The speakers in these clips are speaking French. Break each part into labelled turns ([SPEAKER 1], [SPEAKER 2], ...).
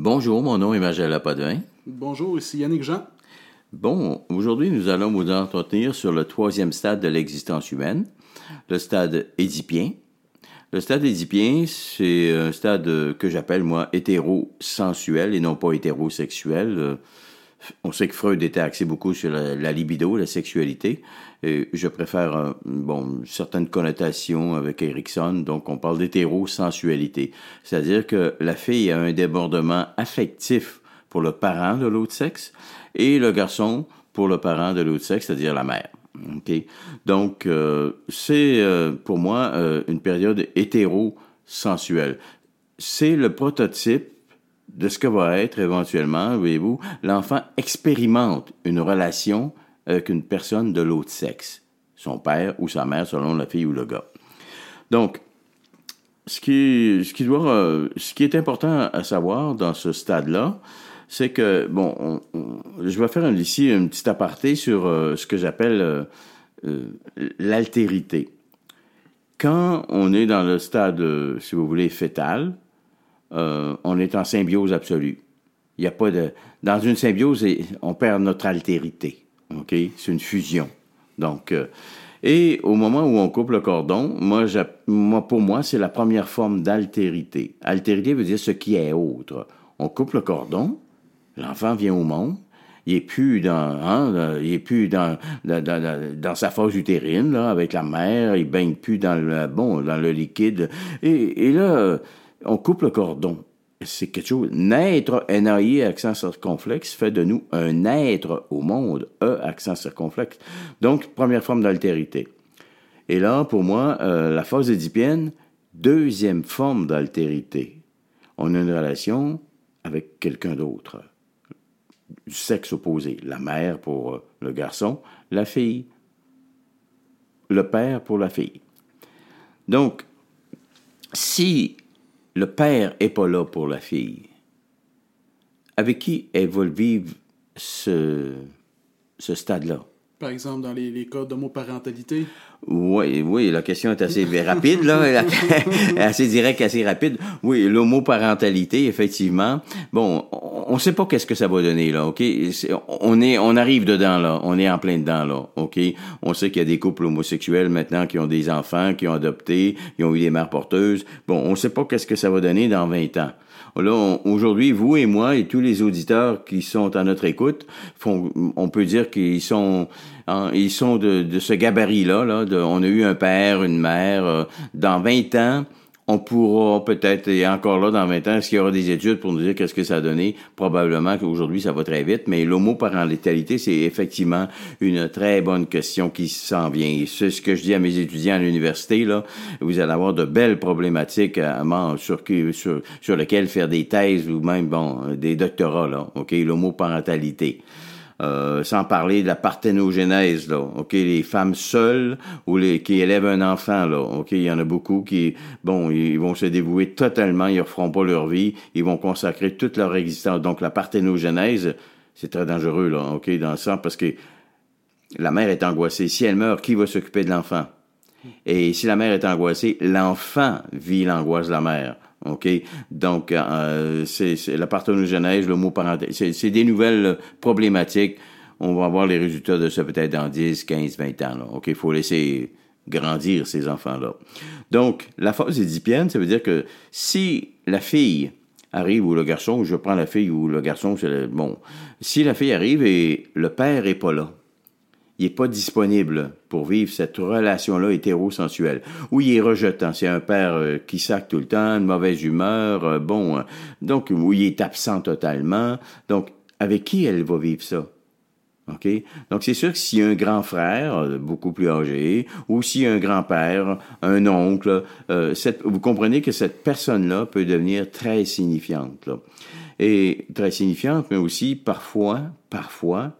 [SPEAKER 1] Bonjour, mon nom est Magella Padvin.
[SPEAKER 2] Bonjour, ici Yannick Jean.
[SPEAKER 1] Bon, aujourd'hui, nous allons vous entretenir sur le troisième stade de l'existence humaine, le stade édipien. Le stade édipien, c'est un stade que j'appelle, moi, hétérosensuel et non pas hétérosexuel. On sait que Freud était axé beaucoup sur la, libido, la sexualité. Et je préfère euh, bon certaines connotations avec Erickson. Donc, on parle d'hétérosensualité, c'est-à-dire que la fille a un débordement affectif pour le parent de l'autre sexe et le garçon pour le parent de l'autre sexe, c'est-à-dire la mère. Okay? Donc, euh, c'est euh, pour moi une période hétérosensuelle. C'est le prototype de ce que va être éventuellement, voyez-vous, l'enfant expérimente une relation avec une personne de l'autre sexe, son père ou sa mère selon la fille ou le gars. Donc, ce qui, euh, est important à savoir dans ce stade-là, c'est que, bon, je vais faire ici un petit aparté sur euh, ce que j'appelle euh, l'altérité. Quand on est dans le stade, si vous voulez, fœtal, euh, on est en symbiose absolue. Il n'y a pas de. Dans une symbiose, on perd notre altérité. OK? C'est une fusion. Donc. Euh, et au moment où on coupe le cordon, moi, moi pour moi, c'est la première forme d'altérité. Altérité veut dire ce qui est autre. On coupe le cordon, l'enfant vient au monde, il est plus dans, hein, il est plus dans, dans, dans, dans, sa phase utérine, là, avec la mère, il baigne plus dans le, bon, dans le liquide. Et, et là, on coupe le cordon. C'est quelque chose. Naître, NAI, accent circonflexe, fait de nous un être au monde, E, accent circonflexe. Donc, première forme d'altérité. Et là, pour moi, euh, la phase édipienne, deuxième forme d'altérité. On a une relation avec quelqu'un d'autre, du sexe opposé. La mère pour euh, le garçon, la fille, le père pour la fille. Donc, si le père n'est pas là pour la fille. Avec qui elle va vivre ce, ce stade-là?
[SPEAKER 2] Par exemple, dans les, les cas d'homoparentalité?
[SPEAKER 1] Oui, oui, la question est assez rapide, là, assez directe, assez rapide. Oui, l'homoparentalité, effectivement. Bon, on ne sait pas qu'est-ce que ça va donner, là, OK? on est, on arrive dedans, là. On est en plein dedans, là, OK? On sait qu'il y a des couples homosexuels maintenant qui ont des enfants, qui ont adopté, qui ont eu des mères porteuses. Bon, on ne sait pas qu'est-ce que ça va donner dans 20 ans. Aujourd'hui, vous et moi et tous les auditeurs qui sont à notre écoute, on peut dire qu'ils sont, hein, ils sont de, de ce gabarit-là. Là, on a eu un père, une mère. Euh, dans 20 ans, on pourra peut-être, et encore là, dans 20 ans, est-ce qu'il y aura des études pour nous dire qu'est-ce que ça a donné? Probablement qu'aujourd'hui, ça va très vite, mais l'homoparentalité, c'est effectivement une très bonne question qui s'en vient. C'est ce que je dis à mes étudiants à l'université, là. Vous allez avoir de belles problématiques à, sur, sur, sur lesquelles faire des thèses ou même, bon, des doctorats, là. OK? L'homoparentalité. Euh, sans parler de la parthénogénèse, là, ok, les femmes seules ou les qui élèvent un enfant, là, ok, il y en a beaucoup qui, bon, ils vont se dévouer totalement, ils ne referont pas leur vie, ils vont consacrer toute leur existence. Donc la parthénogénèse, c'est très dangereux, là, ok, dans le sens parce que la mère est angoissée. Si elle meurt, qui va s'occuper de l'enfant? Et si la mère est angoissée, l'enfant vit l'angoisse de la mère. OK? Donc, euh, c'est la parthénogenèse, le mot parental, c'est des nouvelles problématiques. On va voir les résultats de ça peut-être dans 10, 15, 20 ans. Là. OK? Il faut laisser grandir ces enfants-là. Donc, la phase édipienne, ça veut dire que si la fille arrive ou le garçon, je prends la fille ou le garçon, c'est bon. Si la fille arrive et le père est pas là, il n'est pas disponible pour vivre cette relation-là hétérosensuelle. Ou il est rejetant. C'est un père euh, qui sac tout le temps, de mauvaise humeur, euh, bon, euh, donc, où il est absent totalement. Donc, avec qui elle va vivre ça? OK? Donc, c'est sûr que a un grand frère, beaucoup plus âgé, ou a un grand-père, un oncle, vous comprenez que cette personne-là peut devenir très signifiante. Et très signifiante, mais aussi parfois, parfois,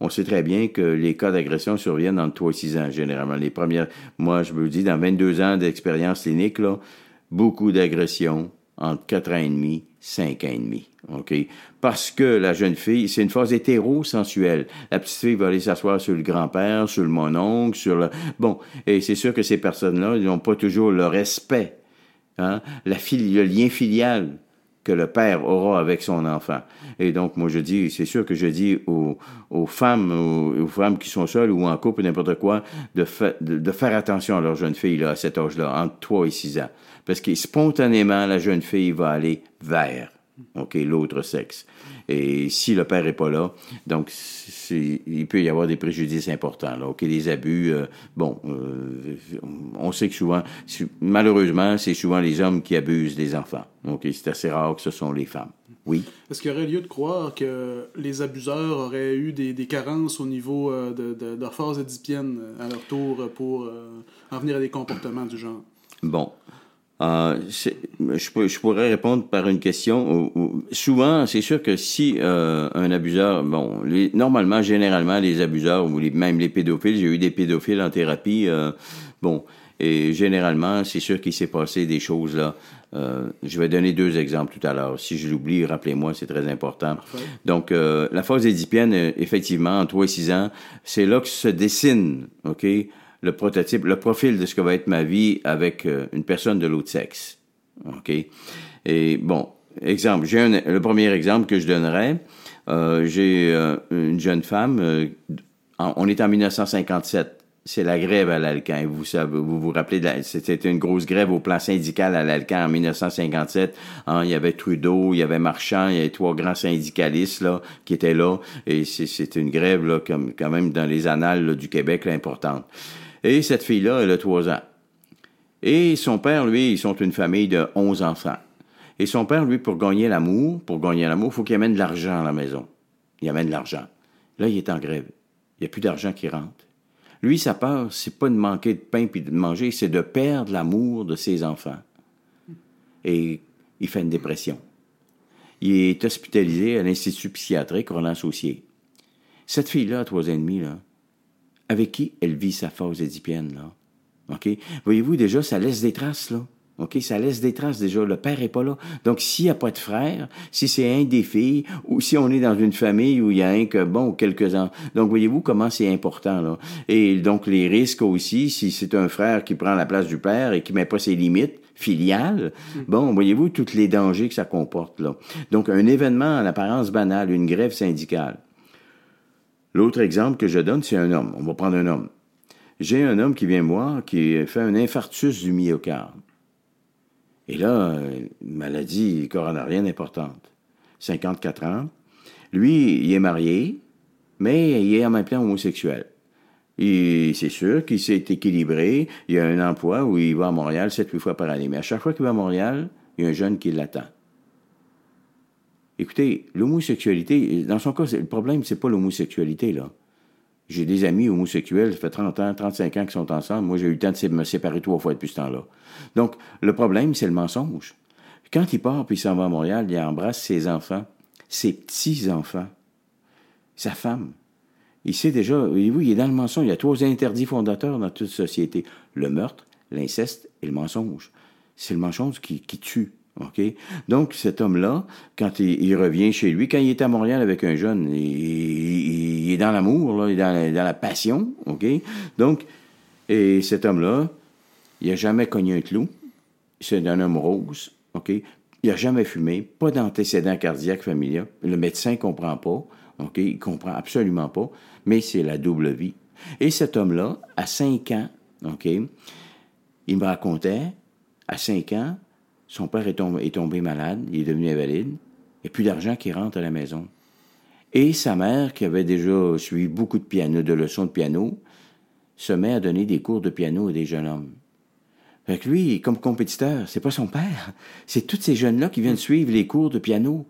[SPEAKER 1] on sait très bien que les cas d'agression surviennent entre 3 et 6 ans, généralement. Les premières, moi, je vous dis, dans 22 ans d'expérience clinique, là, beaucoup d'agressions entre 4 ans et demi, 5 ans et demi. OK? Parce que la jeune fille, c'est une phase hétérosensuelle. La petite fille va aller s'asseoir sur le grand-père, sur le mononcle, sur le... Bon, et c'est sûr que ces personnes-là, ils n'ont pas toujours le respect. Hein? La fille, le lien filial que le père aura avec son enfant. Et donc, moi, je dis, c'est sûr que je dis aux, femmes, aux, femmes qui sont seules ou en couple, n'importe quoi, de, de, de, faire attention à leur jeune fille là, à cet âge-là, entre 3 et 6 ans. Parce que spontanément, la jeune fille va aller vers OK, l'autre sexe. Et si le père est pas là, donc il peut y avoir des préjudices importants. Là. OK, des abus. Euh, bon, euh, on sait que souvent, malheureusement, c'est souvent les hommes qui abusent des enfants. OK, c'est assez rare que ce sont les femmes. Oui?
[SPEAKER 2] Est-ce qu'il y aurait lieu de croire que les abuseurs auraient eu des, des carences au niveau euh, de, de, de, leur phase édipienne à leur tour pour en venir à des comportements du genre?
[SPEAKER 1] Bon, euh, je, je, pourrais répondre par une question. Souvent, c'est sûr que si euh, un abuseur, bon, les, normalement, généralement, les abuseurs ou les, même les pédophiles, j'ai eu des pédophiles en thérapie, euh, bon, et généralement, c'est sûr qu'il s'est passé des choses là. Euh, je vais donner deux exemples tout à l'heure. Si je l'oublie, rappelez-moi, c'est très important. Parfait. Donc, euh, la phase édipienne, effectivement, en 3 et 6 ans, c'est là que se dessine, OK, le prototype, le profil de ce que va être ma vie avec euh, une personne de l'autre sexe. OK? Et bon, exemple, j'ai un, le premier exemple que je donnerais, euh, j'ai euh, une jeune femme, euh, on est en 1957. C'est la grève à l'Alcan. Vous, vous vous rappelez, c'était une grosse grève au plan syndical à l'Alcan en 1957. Hein, il y avait Trudeau, il y avait Marchand, il y avait trois grands syndicalistes là qui étaient là. Et c'est une grève là, comme quand même dans les annales là, du Québec là, importante. Et cette fille-là, elle a trois ans. Et son père, lui, ils sont une famille de onze enfants. Et son père, lui, pour gagner l'amour, pour gagner l'amour, il faut qu'il amène de l'argent à la maison. Il amène de l'argent. Là, il est en grève. Il n'y a plus d'argent qui rentre. Lui, sa peur, c'est pas de manquer de pain puis de manger, c'est de perdre l'amour de ses enfants. Et il fait une dépression. Il est hospitalisé à l'Institut psychiatrique Roland Saucier. Cette fille-là, trois ans et demi, là, avec qui elle vit sa phase édipienne, là? OK? Voyez-vous, déjà, ça laisse des traces, là. OK? Ça laisse des traces, déjà. Le père est pas là. Donc, s'il n'y a pas de frère, si c'est un des filles, ou si on est dans une famille où il y a un que, bon, quelques ans. Donc, voyez-vous comment c'est important, là. Et donc, les risques aussi, si c'est un frère qui prend la place du père et qui met pas ses limites, filiales, bon, voyez-vous tous les dangers que ça comporte, là. Donc, un événement en apparence banal, une grève syndicale. L'autre exemple que je donne, c'est un homme. On va prendre un homme. J'ai un homme qui vient me voir qui fait un infarctus du myocarde. Et là, maladie coronarienne importante. 54 ans. Lui, il est marié, mais il est en même temps homosexuel. Et c'est sûr qu'il s'est équilibré. Il a un emploi où il va à Montréal 7-8 fois par année. Mais à chaque fois qu'il va à Montréal, il y a un jeune qui l'attend. Écoutez, l'homosexualité, dans son cas, le problème, c'est pas l'homosexualité, là. J'ai des amis homosexuels, ça fait 30 ans, 35 ans qu'ils sont ensemble. Moi, j'ai eu le temps de me séparer trois fois depuis ce temps-là. Donc, le problème, c'est le mensonge. Quand il part puis il s'en va à Montréal, il embrasse ses enfants, ses petits-enfants, sa femme. Il sait déjà, voyez-vous, il est dans le mensonge. Il y a trois interdits fondateurs dans toute société. Le meurtre, l'inceste et le mensonge. C'est le mensonge qui, qui tue. OK? Donc, cet homme-là, quand il, revient chez lui, quand il est à Montréal avec un jeune, il, est dans l'amour, il est dans la, passion, OK? Donc, et cet homme-là, il n'a jamais cogné un clou. C'est un homme rose, OK? Il n'a jamais fumé, pas d'antécédent cardiaque familial. Le médecin ne comprend pas, OK? Il comprend absolument pas, mais c'est la double vie. Et cet homme-là, à 5 ans, OK? Il me racontait, à 5 ans, son père est tombé, malade, il est devenu invalide, a plus d'argent qui rentre à la maison. Et sa mère, qui avait déjà suivi beaucoup de piano, de leçons de piano, se met à donner des cours de piano à des jeunes hommes. Fait que lui, comme compétiteur, c'est pas son père, c'est tous ces jeunes-là qui viennent suivre les cours de piano.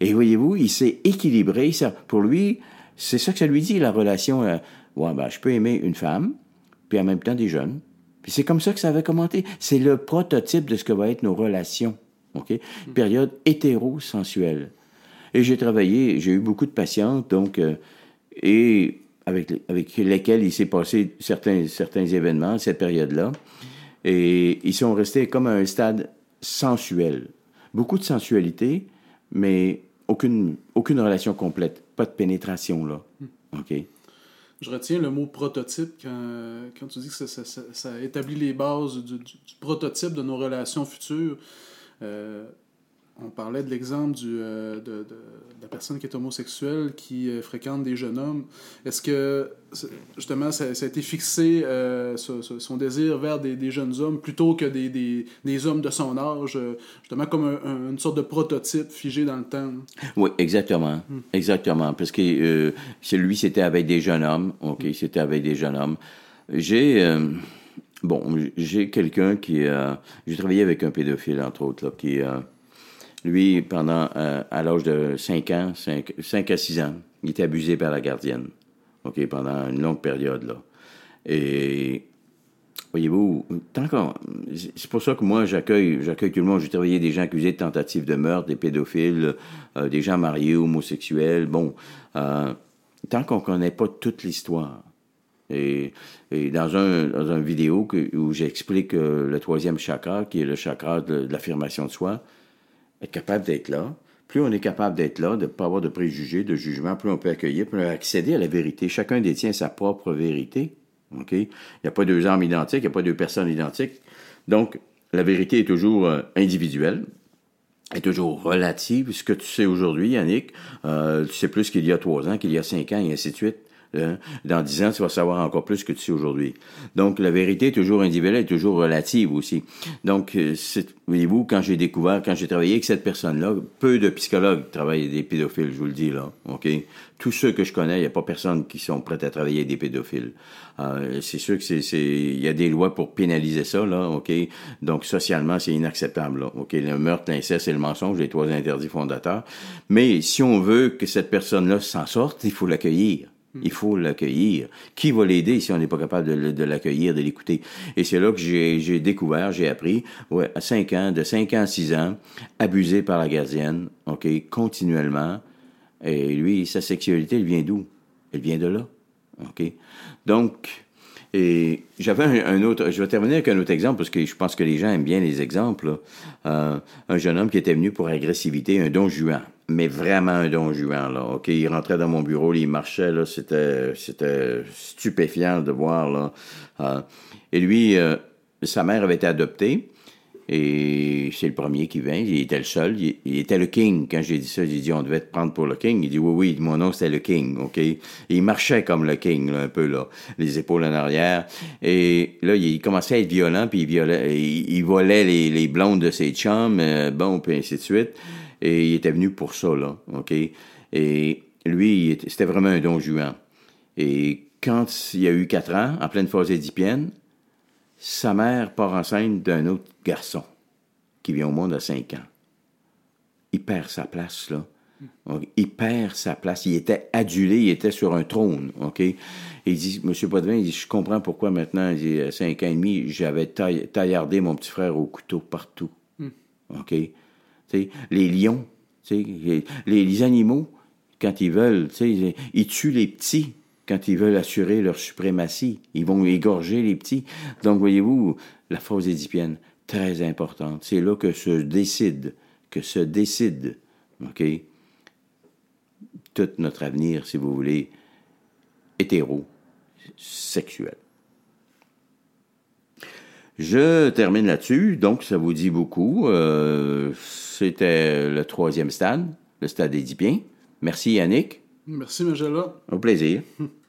[SPEAKER 1] Et voyez-vous, il s'est équilibré. Pour lui, c'est ça que ça lui dit, la relation. Euh, ouais, ben, je peux aimer une femme, puis en même temps des jeunes. Puis c'est comme ça que ça avait commenté. C'est le prototype de ce que va être nos relations. OK? Période hétérosensuelle. Et j'ai travaillé, j'ai eu beaucoup de patientes, donc, euh, et avec, avec lesquelles il s'est passé certains, certains événements, cette période-là. Et ils sont restés comme à un stade sensuel. Beaucoup de sensualité, mais aucune, aucune relation complète. Pas de pénétration, là. OK?
[SPEAKER 2] Je retiens le mot prototype quand, quand tu dis que ça, ça, établit les bases du, prototype de nos relations futures. Euh, on parlait de l'exemple du, euh, de, de- de la personne qui est homosexuelle qui euh, fréquente des jeunes hommes. Est-ce que, justement, ça, ça a été fixé, euh, ce- ce- son désir vers des, des jeunes hommes plutôt que des, des, des hommes de son âge, justement comme un- un- une sorte de prototype figé dans le temps?
[SPEAKER 1] Oui, exactement. Exactement. Parce que celui, c'était avec des jeunes hommes. OK, c'était avec des jeunes hommes. J'ai. bon, j'ai quelqu'un qui. j'ai travaillé avec un pédophile, entre autres, là, qui. Lui, pendant. euh, à l'âge de 5 ans, 5, 5 à 6 ans, il était abusé par la gardienne. OK, pendant une longue période, là. Et. Voyez-vous, tant qu'on. C'est pour ça que moi, j'accueille, j'accueille tout le monde. J'ai travaillé des gens accusés de tentative de meurtre, des pédophiles, euh, des gens mariés, homosexuels. Bon, euh, tant qu'on connaît pas toute l'histoire. Et, dans un une vidéo où j'explique le troisième chakra, qui est le chakra de l'affirmation de soi, être capable d'être là. Plus on est capable d'être là, de ne pas avoir de préjugés, de jugement, plus on peut accueillir, plus on peut accéder à la vérité. Chacun détient sa propre vérité. OK? Il n'y a pas deux armes identiques, il n'y a pas deux personnes identiques. Donc, la vérité est toujours euh, individuelle, est toujours relative. Ce que tu sais aujourd'hui, Yannick, euh, tu sais plus qu'il y a trois ans, qu'il y a cinq ans, et ainsi de suite. Hein? Dans dix ans, tu vas savoir encore plus que tu sais aujourd'hui. Donc, la vérité est toujours individuelle, est toujours relative aussi. Donc, euh, voyez-vous, quand j'ai découvert, quand j'ai travaillé avec cette personne-là, peu de psychologues travaillent avec des pédophiles, je vous le dis là, OK? Tous ceux que je connais, il n'y a pas personne qui sont prêts à travailler avec des pédophiles. Euh, c'est sûr que c'est, il y a des lois pour pénaliser ça, là, OK? Donc, socialement, c'est inacceptable, là, OK? Le meurtre, l'inceste et le mensonge, les trois interdits fondateurs. Mais si on veut que cette personne-là s'en sorte, il faut l'accueillir. Il faut l'accueillir. Qui va l'aider si on n'est pas capable de, l'accueillir, de l'écouter? Et c'est là que j'ai, découvert, j'ai appris, ouais, à 5 ans, de 5 ans à 6 ans, abusé par la gardienne, OK, continuellement. Et lui, sa sexualité, elle vient d'où? Elle vient de là. OK? Donc, et j'avais un, autre, je vais terminer avec un autre exemple parce que je pense que les gens aiment bien les exemples. Euh, un jeune homme qui était venu pour agressivité, un don juan, mais vraiment un don juan là. Ok, il rentrait dans mon bureau, il marchait là, c'était c'était stupéfiant de voir là. Euh, et lui, euh, sa mère avait été adoptée. Et c'est le premier qui vient. Il était le seul. Il, était le king. Quand j'ai dit ça, j'ai dit on devait te prendre pour le king. Il dit oui, oui, mon nom c'était le king. OK? Il marchait comme le king, là, un peu, là. Les épaules en arrière. Et là, il commençait à être violent, puis il, violait, il, volait les, les blondes de ses chums, euh, bon, puis ainsi de suite. Et il était venu pour ça, là. OK? Et lui, c'était vraiment un don juan. Et quand il a eu quatre ans, en pleine phase édipienne, sa mère part enceinte d'un autre garçon qui vient au monde à 5 ans. Il perd sa place, là. Donc, Il perd sa place. Il était adulé, il était sur un trône, OK? Et il dit, Monsieur il dit, je comprends pourquoi maintenant, il dit, à 5 ans et demi, j'avais taillardé mon petit frère au couteau partout. OK? Les lions, les, animaux, quand ils veulent, ils, tuent les petits quand ils veulent assurer leur suprématie. Ils vont égorger les petits. Donc, voyez-vous, la phase édipienne, très importante. C'est là que se décide, que se décide, OK, tout notre avenir, si vous voulez, hétéro-sexuel. Je termine là-dessus, donc ça vous dit beaucoup. Euh, C'était le troisième stade, le stade édipien. Merci Yannick,
[SPEAKER 2] Merci, Magella.
[SPEAKER 1] au plaisir.